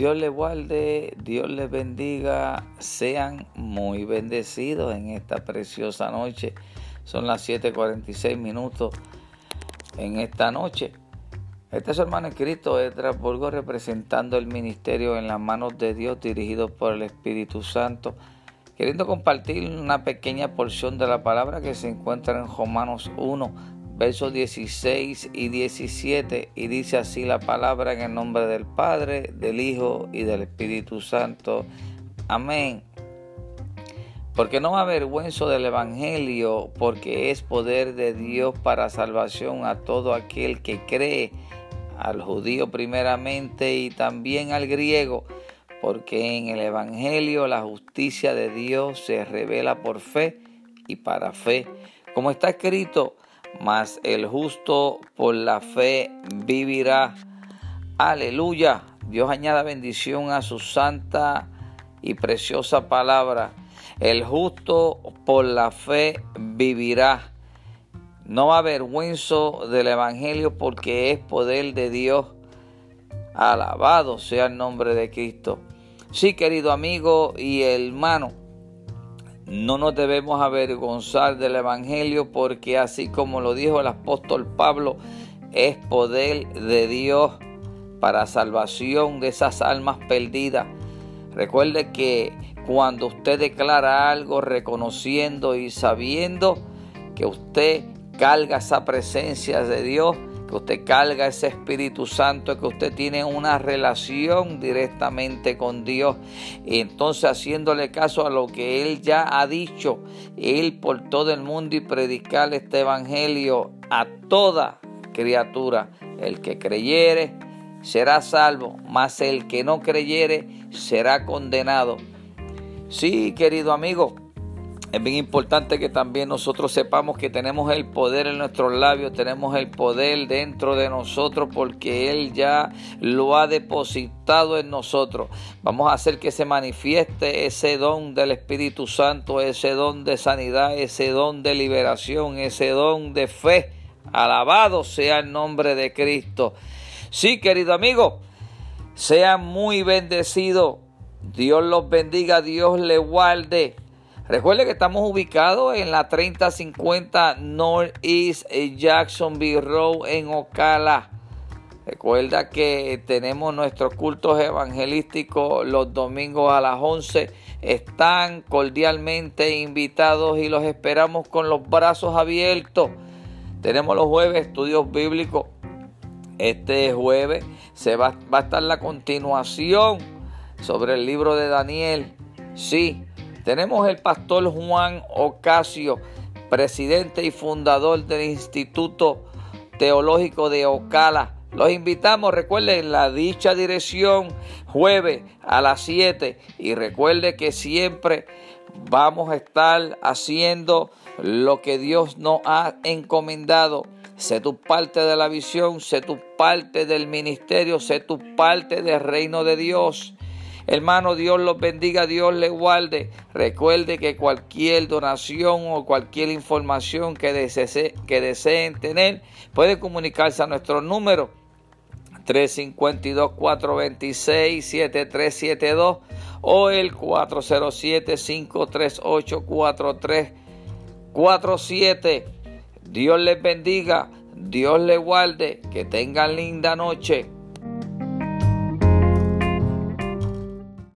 Dios les guarde, Dios les bendiga, sean muy bendecidos en esta preciosa noche. Son las 7:46 minutos en esta noche. Este es su hermano Cristo Burgos representando el ministerio en las manos de Dios dirigido por el Espíritu Santo, queriendo compartir una pequeña porción de la palabra que se encuentra en Romanos 1 versos 16 y 17, y dice así la palabra en el nombre del Padre, del Hijo y del Espíritu Santo. Amén. Porque no avergüenzo del Evangelio, porque es poder de Dios para salvación a todo aquel que cree, al judío primeramente y también al griego, porque en el Evangelio la justicia de Dios se revela por fe y para fe. Como está escrito, mas el justo por la fe vivirá. Aleluya. Dios añada bendición a su santa y preciosa palabra. El justo por la fe vivirá. No avergüenzo del Evangelio porque es poder de Dios. Alabado sea el nombre de Cristo. Sí, querido amigo y hermano, no nos debemos avergonzar del Evangelio porque así como lo dijo el apóstol Pablo, es poder de Dios para salvación de esas almas perdidas. Recuerde que cuando usted declara algo reconociendo y sabiendo que usted carga esa presencia de Dios, que usted carga ese Espíritu Santo, que usted tiene una relación directamente con Dios. Y entonces haciéndole caso a lo que Él ya ha dicho, ir por todo el mundo y predicar este Evangelio a toda criatura. El que creyere será salvo, mas el que no creyere será condenado. Sí, querido amigo, es bien importante que también nosotros sepamos que tenemos el poder en nuestros labios, tenemos el poder dentro de nosotros porque Él ya lo ha depositado en nosotros. Vamos a hacer que se manifieste ese don del Espíritu Santo, ese don de sanidad, ese don de liberación, ese don de fe. Alabado sea el nombre de Cristo. Sí, querido amigo, sea muy bendecido. Dios los bendiga, Dios le guarde. Recuerde que estamos ubicados en la 3050 Northeast Jacksonville Road en Ocala. Recuerda que tenemos nuestros cultos evangelísticos los domingos a las 11. Están cordialmente invitados y los esperamos con los brazos abiertos. Tenemos los jueves estudios bíblicos. Este jueves se va, va a estar la continuación sobre el libro de Daniel. Sí, tenemos el pastor Juan Ocasio, presidente y fundador del Instituto Teológico de Ocala. Los invitamos, recuerden la dicha dirección jueves a las 7 y recuerde que siempre vamos a estar haciendo lo que Dios nos ha encomendado. Sé tu parte de la visión, sé tu parte del ministerio, sé tu parte del reino de Dios. Hermano, Dios los bendiga, Dios les guarde. Recuerde que cualquier donación o cualquier información que, que deseen tener, puede comunicarse a nuestro número 352-426-7372 o el 407-538-4347. Dios les bendiga, Dios les guarde, que tengan linda noche.